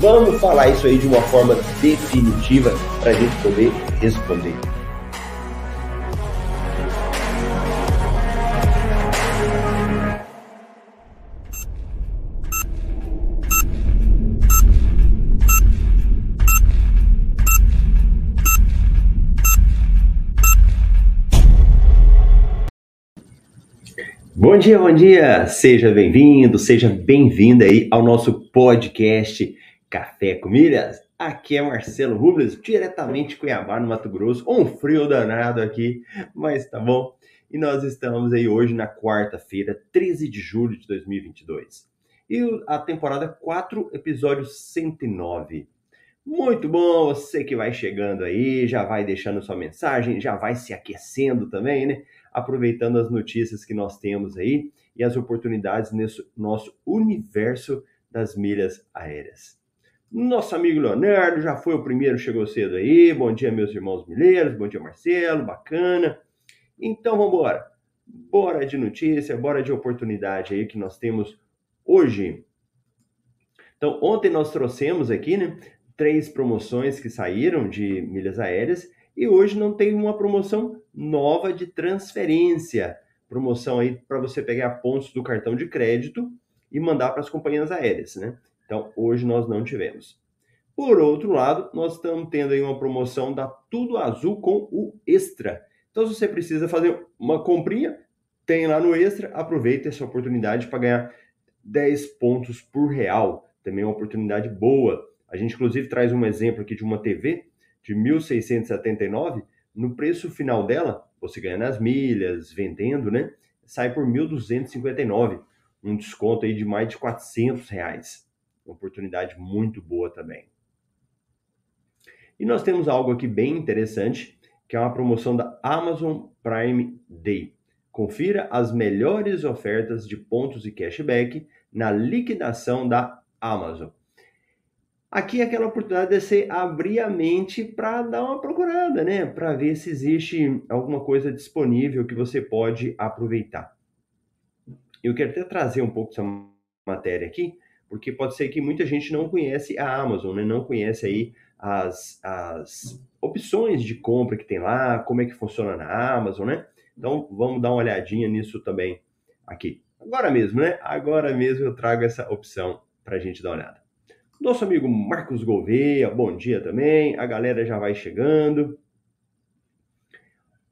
Vamos falar isso aí de uma forma definitiva para a gente poder responder. Bom dia, bom dia! Seja bem-vindo, seja bem-vinda aí ao nosso podcast Café com Milhas. Aqui é Marcelo Rubles, diretamente de Cuiabá, no Mato Grosso. Um frio danado aqui, mas tá bom. E nós estamos aí hoje na quarta-feira, 13 de julho de 2022. E a temporada 4, episódio 109. Muito bom, você que vai chegando aí, já vai deixando sua mensagem, já vai se aquecendo também, né? Aproveitando as notícias que nós temos aí e as oportunidades nesse nosso universo das milhas aéreas. Nosso amigo Leonardo já foi o primeiro, chegou cedo aí. Bom dia, meus irmãos milheiros. Bom dia, Marcelo. Bacana. Então, vamos embora. Bora de notícia, bora de oportunidade aí que nós temos hoje. Então, ontem nós trouxemos aqui, né, três promoções que saíram de milhas aéreas e hoje não tem uma promoção nova de transferência. Promoção aí para você pegar pontos do cartão de crédito e mandar para as companhias aéreas, né? Então, hoje nós não tivemos. Por outro lado, nós estamos tendo aí uma promoção da Tudo Azul com o Extra. Então, se você precisa fazer uma comprinha, tem lá no Extra, aproveita essa oportunidade para ganhar 10 pontos por real. Também é uma oportunidade boa. A gente, inclusive, traz um exemplo aqui de uma TV de 1.679. No preço final dela, você ganha nas milhas, vendendo, né? Sai por 1.259. Um desconto aí de mais de 400 reais. Uma oportunidade muito boa também. E nós temos algo aqui bem interessante, que é uma promoção da Amazon Prime Day. Confira as melhores ofertas de pontos e cashback na liquidação da Amazon. Aqui é aquela oportunidade de você abrir a mente para dar uma procurada, né? Para ver se existe alguma coisa disponível que você pode aproveitar. Eu quero até trazer um pouco dessa matéria aqui, porque pode ser que muita gente não conhece a Amazon, né? não conhece aí as, as opções de compra que tem lá, como é que funciona na Amazon, né? Então vamos dar uma olhadinha nisso também aqui. Agora mesmo, né? Agora mesmo eu trago essa opção para a gente dar uma olhada. Nosso amigo Marcos Gouveia, bom dia também. A galera já vai chegando.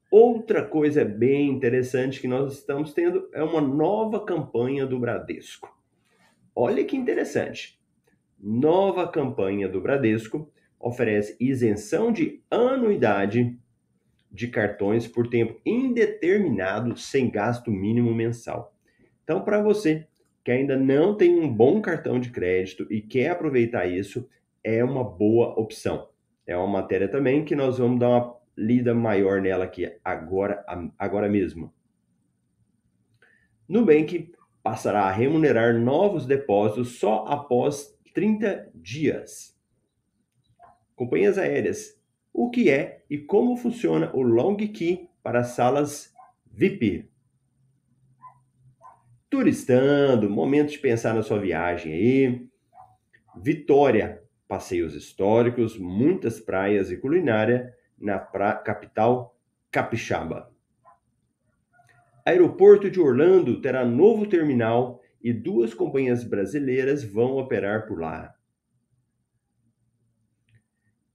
Outra coisa bem interessante que nós estamos tendo é uma nova campanha do Bradesco. Olha que interessante. Nova campanha do Bradesco oferece isenção de anuidade de cartões por tempo indeterminado sem gasto mínimo mensal. Então, para você que ainda não tem um bom cartão de crédito e quer aproveitar isso, é uma boa opção. É uma matéria também que nós vamos dar uma lida maior nela aqui agora, agora mesmo. Nubank passará a remunerar novos depósitos só após 30 dias. Companhias aéreas. O que é e como funciona o Long Key para salas VIP? Turistando, momento de pensar na sua viagem aí. Vitória, passeios históricos, muitas praias e culinária na pra... capital capixaba. Aeroporto de Orlando terá novo terminal e duas companhias brasileiras vão operar por lá.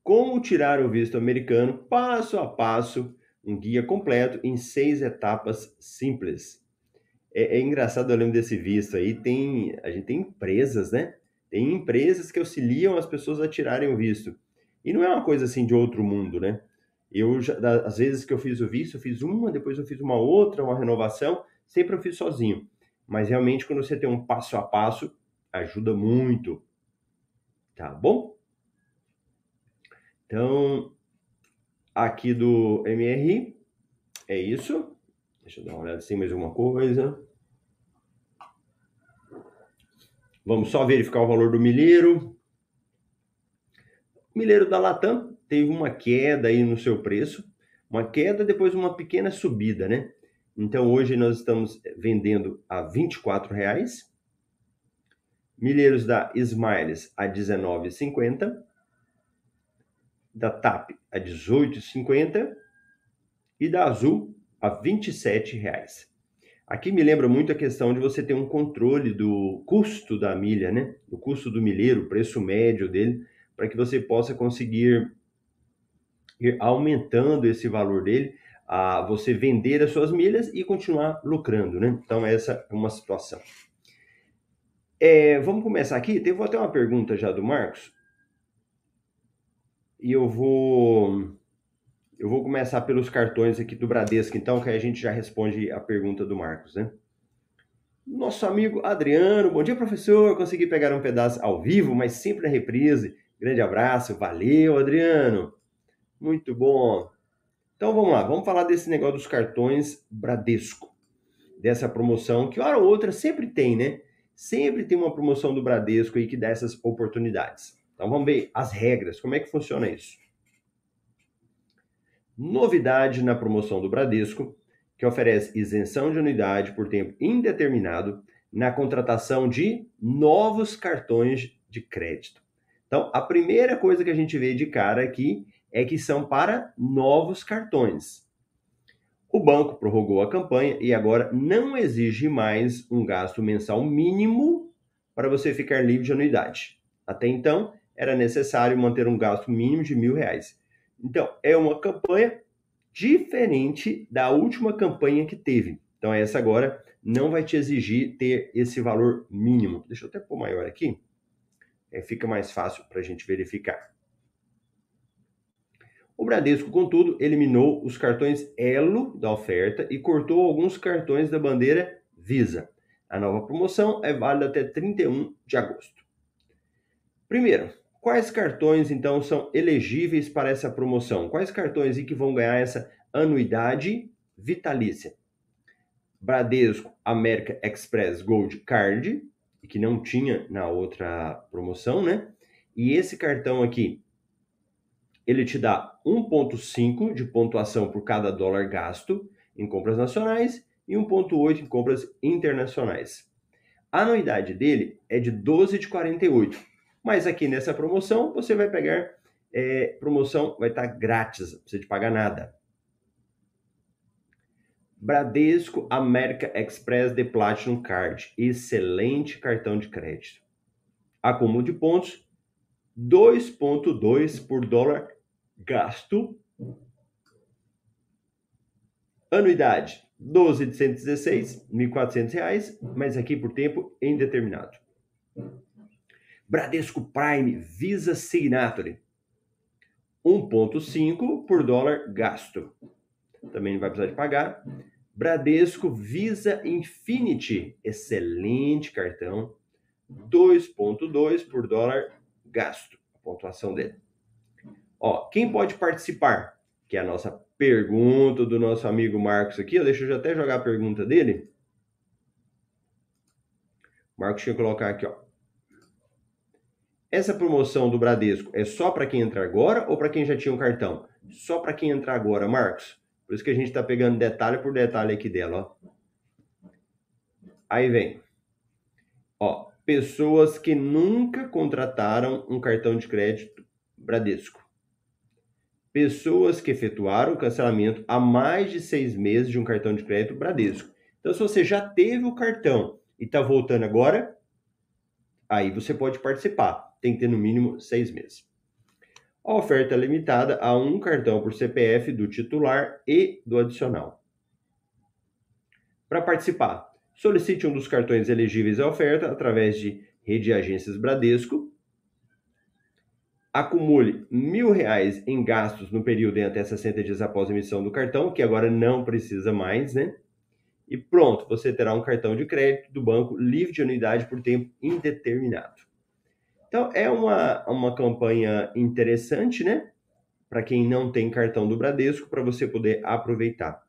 Como tirar o visto americano passo a passo, um guia completo em seis etapas simples. É, é engraçado, eu lembro desse visto aí, tem, a gente tem empresas, né? Tem empresas que auxiliam as pessoas a tirarem o visto. E não é uma coisa assim de outro mundo, né? Eu, às vezes que eu fiz o visto, eu fiz uma, depois eu fiz uma outra, uma renovação, sempre eu fiz sozinho. Mas realmente, quando você tem um passo a passo, ajuda muito. Tá bom? Então, aqui do MRI, é isso. Deixa eu dar uma olhada assim, mais uma coisa. Vamos só verificar o valor do milheiro. Milheiro da Latam teve uma queda aí no seu preço, uma queda depois uma pequena subida, né? Então hoje nós estamos vendendo a R$ 24,00. Milheiros da Smiles a R$ 19,50. Da TAP a R$ 18,50. E da Azul a R$ 27,00. Aqui me lembra muito a questão de você ter um controle do custo da milha, né? Do custo do milheiro, o preço médio dele, para que você possa conseguir ir aumentando esse valor dele, a você vender as suas milhas e continuar lucrando, né? Então essa é uma situação. É, vamos começar aqui. Teve até uma pergunta já do Marcos. E eu vou eu vou começar pelos cartões aqui do Bradesco, então, que a gente já responde a pergunta do Marcos, né? Nosso amigo Adriano, bom dia, professor. Consegui pegar um pedaço ao vivo, mas sempre na reprise. Grande abraço, valeu, Adriano. Muito bom. Então vamos lá, vamos falar desse negócio dos cartões Bradesco. Dessa promoção que, hora ou outra, sempre tem, né? Sempre tem uma promoção do Bradesco aí que dá essas oportunidades. Então vamos ver as regras, como é que funciona isso. Novidade na promoção do Bradesco, que oferece isenção de unidade por tempo indeterminado na contratação de novos cartões de crédito. Então, a primeira coisa que a gente vê de cara aqui é que são para novos cartões. O banco prorrogou a campanha e agora não exige mais um gasto mensal mínimo para você ficar livre de anuidade. Até então, era necessário manter um gasto mínimo de mil reais. Então, é uma campanha diferente da última campanha que teve. Então, essa agora não vai te exigir ter esse valor mínimo. Deixa eu até pôr maior aqui. É, fica mais fácil para a gente verificar. O Bradesco, contudo, eliminou os cartões Elo da oferta e cortou alguns cartões da bandeira Visa. A nova promoção é válida até 31 de agosto. Primeiro, Quais cartões, então, são elegíveis para essa promoção? Quais cartões e que vão ganhar essa anuidade vitalícia? Bradesco América Express Gold Card, que não tinha na outra promoção, né? E esse cartão aqui, ele te dá 1,5 de pontuação por cada dólar gasto em compras nacionais e 1,8 em compras internacionais. A anuidade dele é de 12 de 48 mas aqui nessa promoção, você vai pegar, é, promoção vai estar grátis, não precisa de pagar nada. Bradesco América Express The Platinum Card, excelente cartão de crédito. Acúmulo de pontos, 2,2 por dólar gasto. Anuidade, 12 de 116, R$ 1.400, mas aqui por tempo indeterminado. Bradesco Prime Visa Signature. 1,5 por dólar gasto. Também não vai precisar de pagar. Bradesco Visa Infinity, excelente cartão. 2,2 por dólar gasto. A pontuação dele. Ó, quem pode participar? Que é a nossa pergunta do nosso amigo Marcos aqui. Deixa eu até jogar a pergunta dele. Marcos tinha que colocar aqui, ó. Essa promoção do Bradesco é só para quem entra agora ou para quem já tinha um cartão? Só para quem entrar agora, Marcos. Por isso que a gente está pegando detalhe por detalhe aqui dela, ó. Aí vem. Ó, pessoas que nunca contrataram um cartão de crédito Bradesco. Pessoas que efetuaram o cancelamento há mais de seis meses de um cartão de crédito Bradesco. Então, se você já teve o cartão e está voltando agora, aí você pode participar tem que ter no mínimo seis meses. A oferta é limitada a um cartão por CPF do titular e do adicional. Para participar, solicite um dos cartões elegíveis à oferta através de Rede Agências Bradesco. Acumule mil reais em gastos no período em até 60 dias após a emissão do cartão, que agora não precisa mais, né? E pronto, você terá um cartão de crédito do banco livre de unidade por tempo indeterminado. Então, é uma, uma campanha interessante, né? para quem não tem cartão do Bradesco, para você poder aproveitar.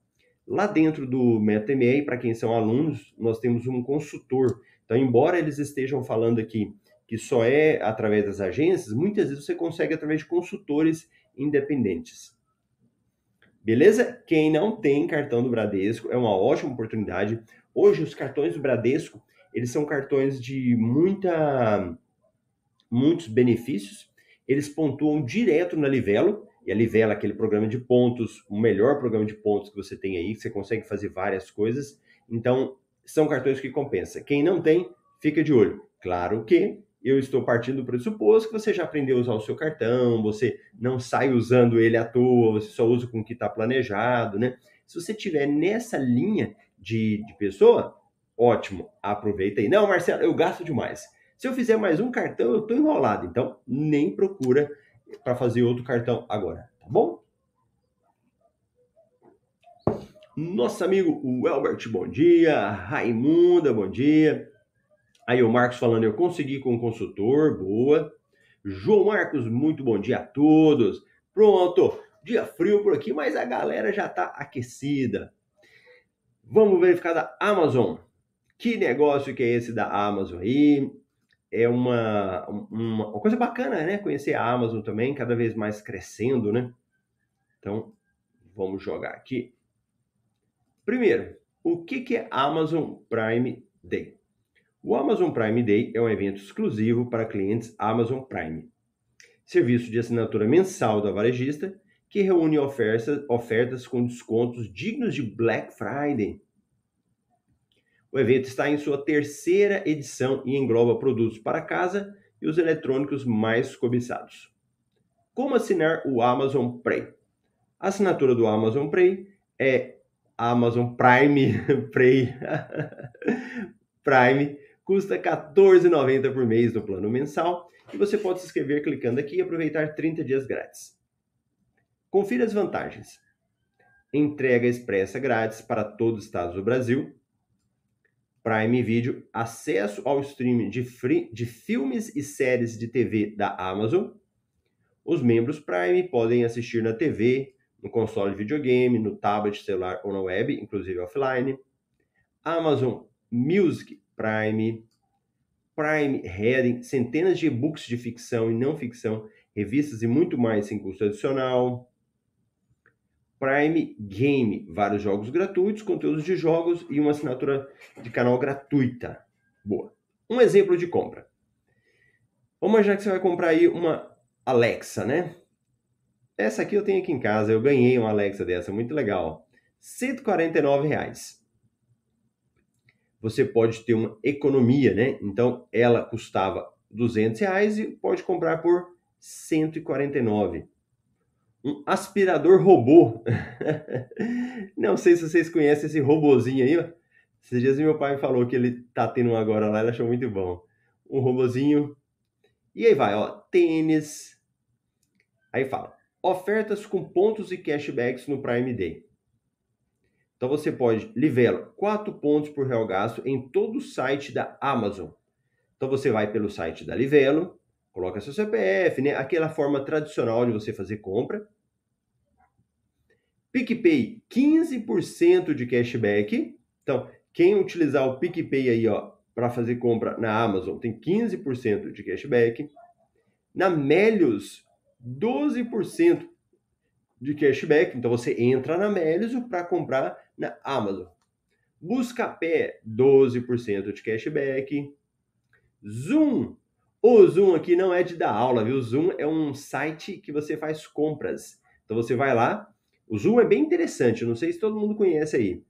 Lá dentro do MetaMA, para quem são alunos, nós temos um consultor. Então, embora eles estejam falando aqui que só é através das agências, muitas vezes você consegue através de consultores independentes. Beleza? Quem não tem cartão do Bradesco é uma ótima oportunidade. Hoje os cartões do Bradesco, eles são cartões de muita muitos benefícios. Eles pontuam direto na Livelo, e a Livelo é aquele programa de pontos, o melhor programa de pontos que você tem aí, que você consegue fazer várias coisas. Então, são cartões que compensa. Quem não tem, fica de olho. Claro que eu estou partindo do pressuposto que você já aprendeu a usar o seu cartão, você não sai usando ele à toa, você só usa com o que está planejado, né? Se você tiver nessa linha de, de pessoa, ótimo, aproveita aí. Não, Marcelo, eu gasto demais. Se eu fizer mais um cartão, eu estou enrolado. Então, nem procura para fazer outro cartão agora, tá bom? Nosso amigo o Elbert, bom dia. Raimunda, bom dia. Aí o Marcos falando, eu consegui com o consultor, boa. João Marcos, muito bom dia a todos. Pronto, dia frio por aqui, mas a galera já está aquecida. Vamos verificar da Amazon. Que negócio que é esse da Amazon aí? É uma, uma, uma coisa bacana, né? Conhecer a Amazon também, cada vez mais crescendo, né? Então, vamos jogar aqui. Primeiro, o que, que é Amazon Prime Day? O Amazon Prime Day é um evento exclusivo para clientes Amazon Prime, serviço de assinatura mensal da varejista que reúne ofertas, ofertas com descontos dignos de Black Friday. O evento está em sua terceira edição e engloba produtos para casa e os eletrônicos mais cobiçados. Como assinar o Amazon Prime? A assinatura do Amazon Prime é Amazon Prime Prime Prime custa R$ 14,90 por mês no plano mensal e você pode se inscrever clicando aqui e aproveitar 30 dias grátis. Confira as vantagens. Entrega expressa grátis para todos os estados do Brasil. Prime Video, acesso ao streaming de, free, de filmes e séries de TV da Amazon. Os membros Prime podem assistir na TV, no console de videogame, no tablet, celular ou na web, inclusive offline. Amazon Music Prime, Prime Heading, centenas de e-books de ficção e não ficção, revistas e muito mais sem custo adicional. Prime Game, vários jogos gratuitos, conteúdos de jogos e uma assinatura de canal gratuita. Boa. Um exemplo de compra. Vamos imaginar que você vai comprar aí uma Alexa, né? Essa aqui eu tenho aqui em casa, eu ganhei uma Alexa dessa, muito legal. 149 reais você pode ter uma economia, né? Então, ela custava 200 reais e pode comprar por 149. Um aspirador robô. Não sei se vocês conhecem esse robozinho aí, ó. Esses dias meu pai falou que ele tá tendo um agora lá, ele achou muito bom. Um robozinho. E aí vai, ó, tênis. Aí fala, ofertas com pontos e cashbacks no Prime Day. Então você pode livelo 4 pontos por real gasto em todo o site da Amazon. Então você vai pelo site da Livelo, coloca seu CPF, né? Aquela forma tradicional de você fazer compra. PicPay, 15% de cashback. Então, quem utilizar o PicPay aí, ó, para fazer compra na Amazon, tem 15% de cashback. Na Melios, 12% de cashback. Então você entra na Melios para comprar na Amazon. Buscapé, 12% de cashback. Zoom. O Zoom aqui não é de dar aula, viu? O Zoom é um site que você faz compras. Então você vai lá. O Zoom é bem interessante, não sei se todo mundo conhece aí.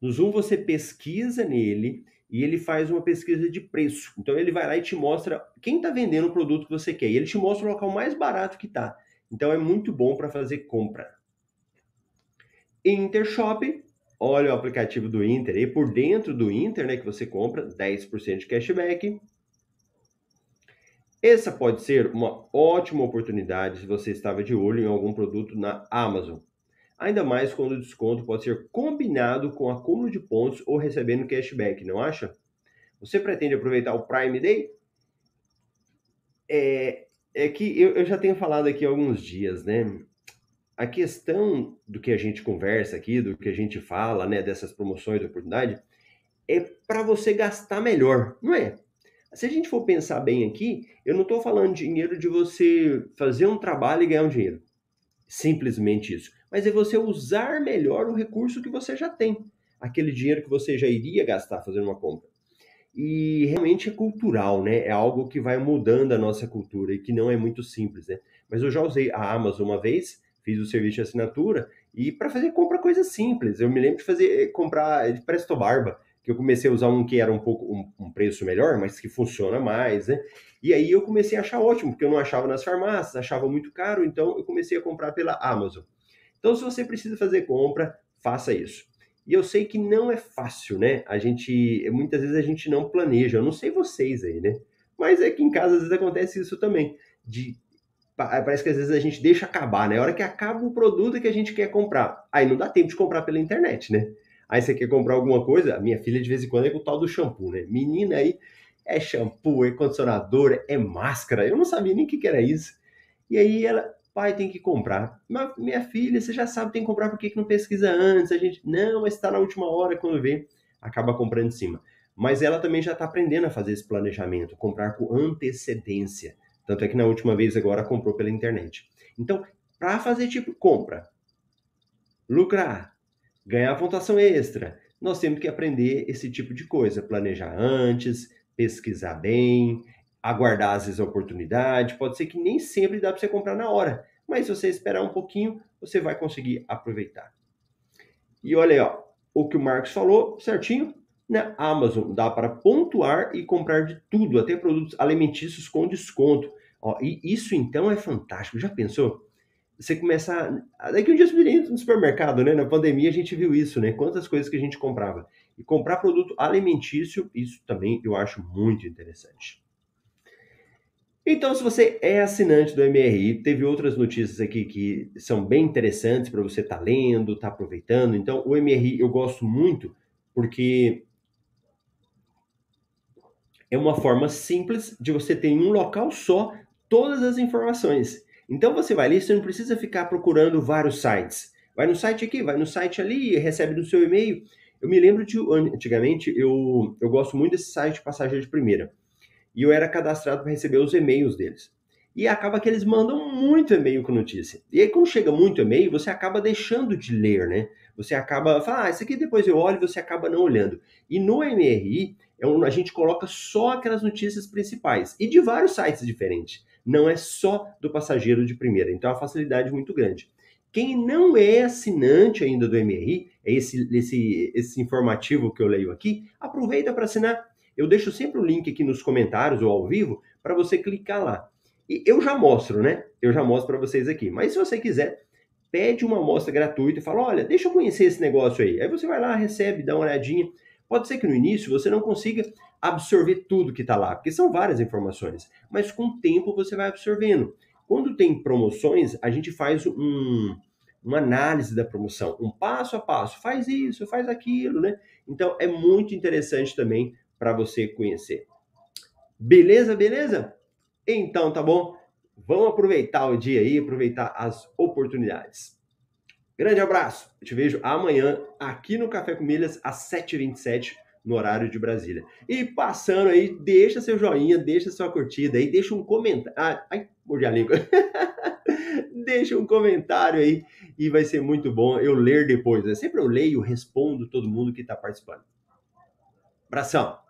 No Zoom você pesquisa nele e ele faz uma pesquisa de preço. Então ele vai lá e te mostra quem está vendendo o produto que você quer. E ele te mostra o local mais barato que está. Então é muito bom para fazer compra. Intershop, olha o aplicativo do Inter e por dentro do Inter, né, que você compra 10% de cashback. Essa pode ser uma ótima oportunidade se você estava de olho em algum produto na Amazon. Ainda mais quando o desconto pode ser combinado com acúmulo de pontos ou recebendo cashback, não acha? Você pretende aproveitar o Prime Day? É, é que eu, eu já tenho falado aqui há alguns dias, né? A questão do que a gente conversa aqui, do que a gente fala, né, dessas promoções de oportunidade, é para você gastar melhor, não é? Se a gente for pensar bem aqui, eu não estou falando dinheiro de você fazer um trabalho e ganhar um dinheiro. Simplesmente isso. Mas é você usar melhor o recurso que você já tem. Aquele dinheiro que você já iria gastar fazendo uma compra. E realmente é cultural, né? É algo que vai mudando a nossa cultura e que não é muito simples, né? Mas eu já usei a Amazon uma vez, fiz o serviço de assinatura e para fazer compra coisas simples. Eu me lembro de fazer comprar de Presto Barba que eu comecei a usar um que era um pouco um, um, preço melhor, mas que funciona mais, né? E aí eu comecei a achar ótimo, porque eu não achava nas farmácias, achava muito caro, então eu comecei a comprar pela Amazon. Então, se você precisa fazer compra, faça isso. E eu sei que não é fácil, né? A gente, muitas vezes a gente não planeja. Eu não sei vocês aí, né? Mas é que em casa às vezes acontece isso também. De parece que às vezes a gente deixa acabar, né? A hora que acaba o produto que a gente quer comprar, aí não dá tempo de comprar pela internet, né? Aí você quer comprar alguma coisa, a minha filha de vez em quando é com o tal do shampoo, né? Menina aí é shampoo, é condicionador, é máscara. Eu não sabia nem o que, que era isso. E aí ela, pai, tem que comprar. Mas minha filha, você já sabe, tem que comprar, por que, que não pesquisa antes? A gente, não, mas está na última hora, quando vê, acaba comprando em cima. Mas ela também já está aprendendo a fazer esse planejamento, comprar com antecedência. Tanto é que na última vez agora comprou pela internet. Então, para fazer tipo compra, lucrar, ganhar pontuação extra. Nós temos que aprender esse tipo de coisa, planejar antes, pesquisar bem, aguardar as oportunidades. Pode ser que nem sempre dá para você comprar na hora, mas se você esperar um pouquinho, você vai conseguir aproveitar. E olha aí, ó, o que o Marcos falou, certinho, na Amazon dá para pontuar e comprar de tudo, até produtos alimentícios com desconto. Ó, e isso então é fantástico. Já pensou? você começa. Daqui um dia você no supermercado, né? Na pandemia a gente viu isso, né? Quantas coisas que a gente comprava. E comprar produto alimentício, isso também eu acho muito interessante. Então, se você é assinante do MRI, teve outras notícias aqui que são bem interessantes para você estar tá lendo, estar tá aproveitando. Então, o MRI eu gosto muito porque é uma forma simples de você ter em um local só todas as informações. Então você vai ali, você não precisa ficar procurando vários sites. Vai no site aqui, vai no site ali, recebe no seu e-mail. Eu me lembro de antigamente, eu, eu gosto muito desse site Passageiro de Primeira. E eu era cadastrado para receber os e-mails deles. E acaba que eles mandam muito e-mail com notícia. E aí, quando chega muito e-mail, você acaba deixando de ler, né? Você acaba, fala, ah, isso aqui depois eu olho, você acaba não olhando. E no MRI, é um, a gente coloca só aquelas notícias principais. E de vários sites diferentes não é só do passageiro de primeira. Então é uma facilidade muito grande. Quem não é assinante ainda do MRI, é esse, esse, esse informativo que eu leio aqui, aproveita para assinar. Eu deixo sempre o link aqui nos comentários ou ao vivo para você clicar lá. E eu já mostro, né? Eu já mostro para vocês aqui. Mas se você quiser, pede uma amostra gratuita e fala: olha, deixa eu conhecer esse negócio aí. Aí você vai lá, recebe, dá uma olhadinha. Pode ser que no início você não consiga absorver tudo que está lá, porque são várias informações, mas com o tempo você vai absorvendo. Quando tem promoções, a gente faz um, uma análise da promoção, um passo a passo, faz isso, faz aquilo, né? Então é muito interessante também para você conhecer. Beleza, beleza? Então tá bom. Vamos aproveitar o dia aí, aproveitar as oportunidades. Grande abraço. Eu te vejo amanhã aqui no Café com Milhas às 7h27 no horário de Brasília. E passando aí, deixa seu joinha, deixa sua curtida aí, deixa um comentário. Ah, ai, mordi a língua. deixa um comentário aí e vai ser muito bom eu ler depois. Né? Sempre eu leio, respondo todo mundo que está participando. Abração!